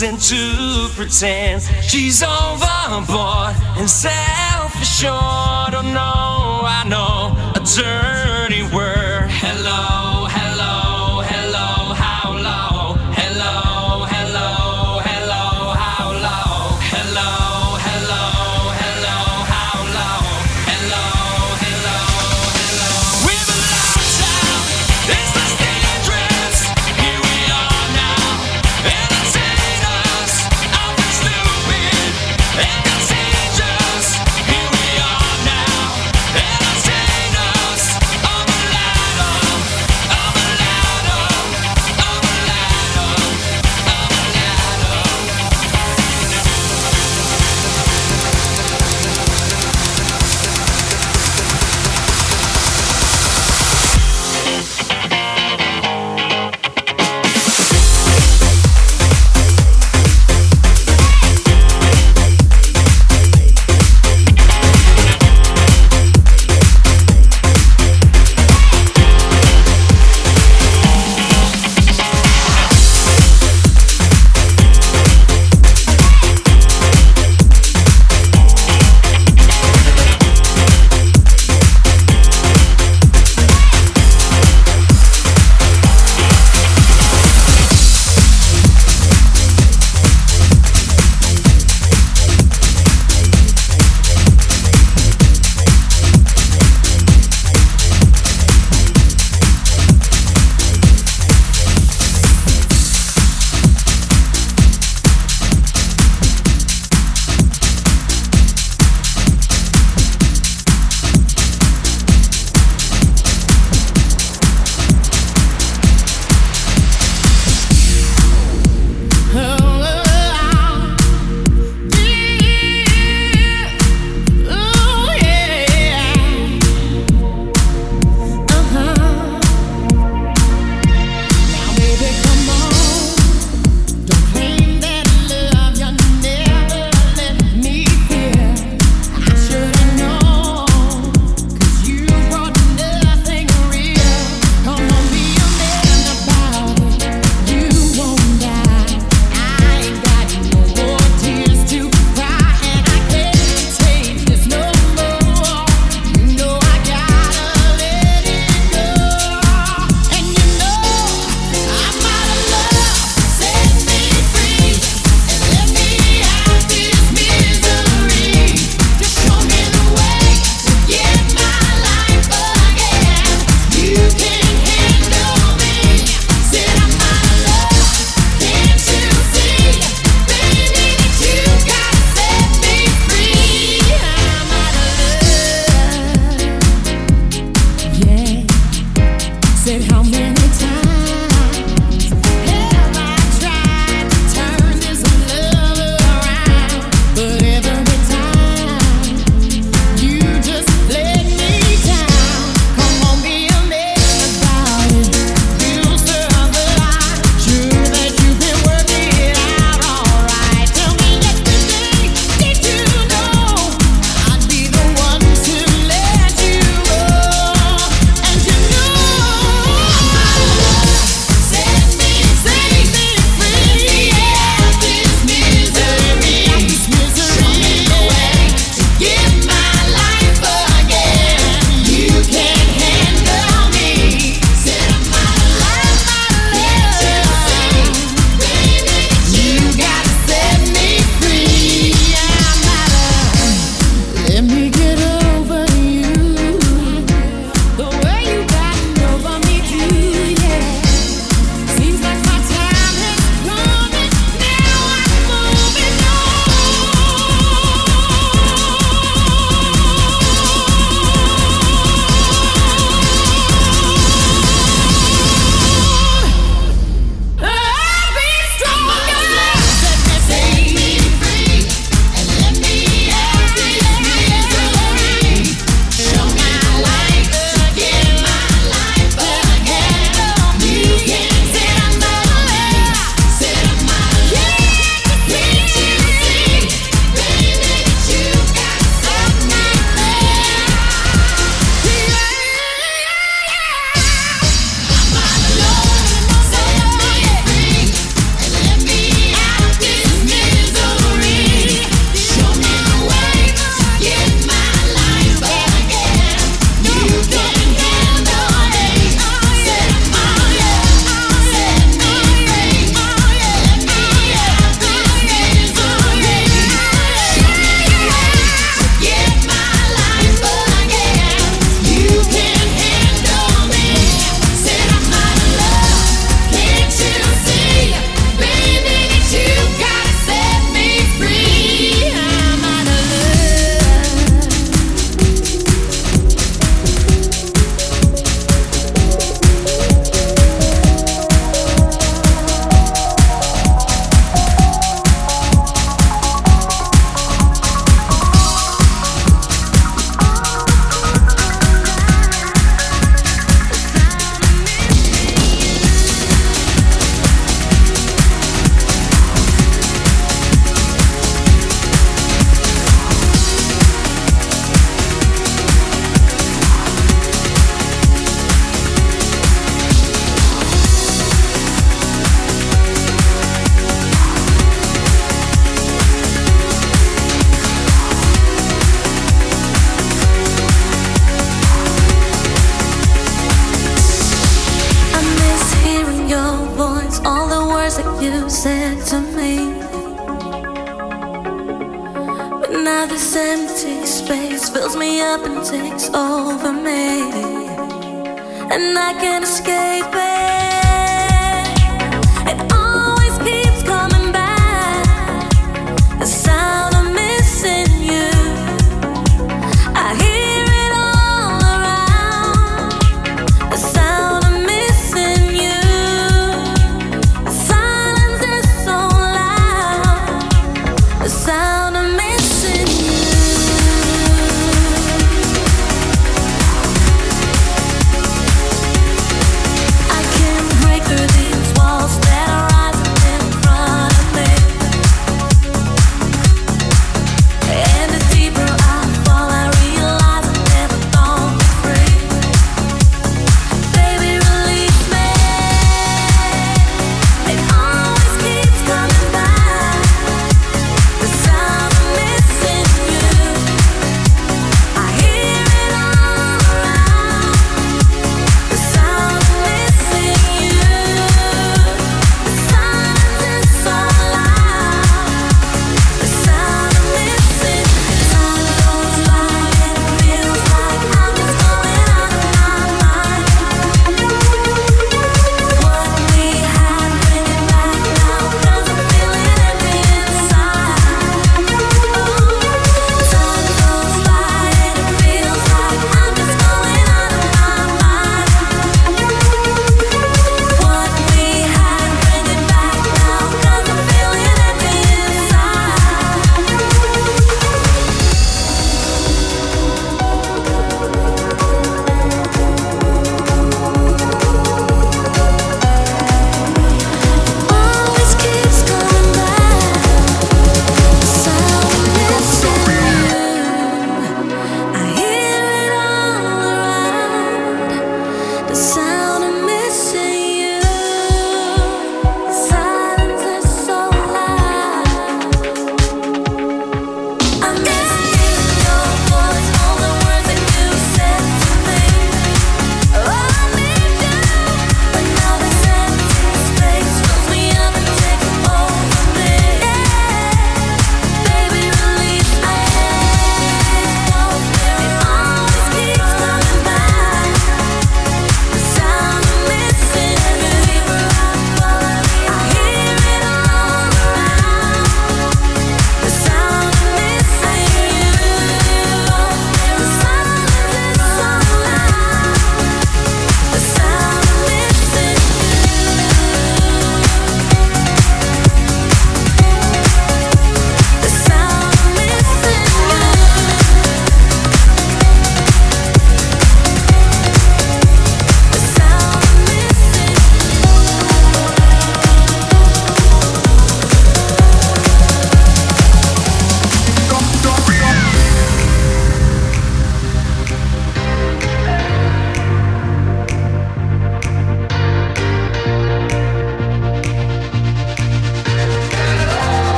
reason to pretend she's overboard and self assured. Oh no, I know a turn.